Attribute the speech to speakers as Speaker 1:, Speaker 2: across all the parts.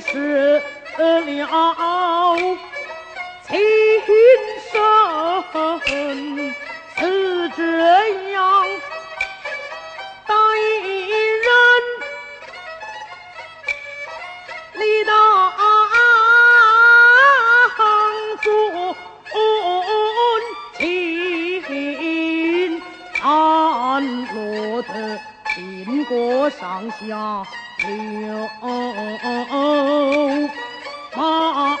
Speaker 1: 是了情深，是这样待人，理当尊亲，安落得秦国上下留马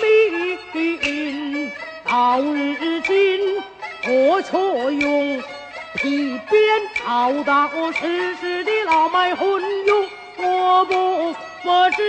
Speaker 1: 名，到如今我却用皮鞭抽打我世世的老迈昏庸，我不不知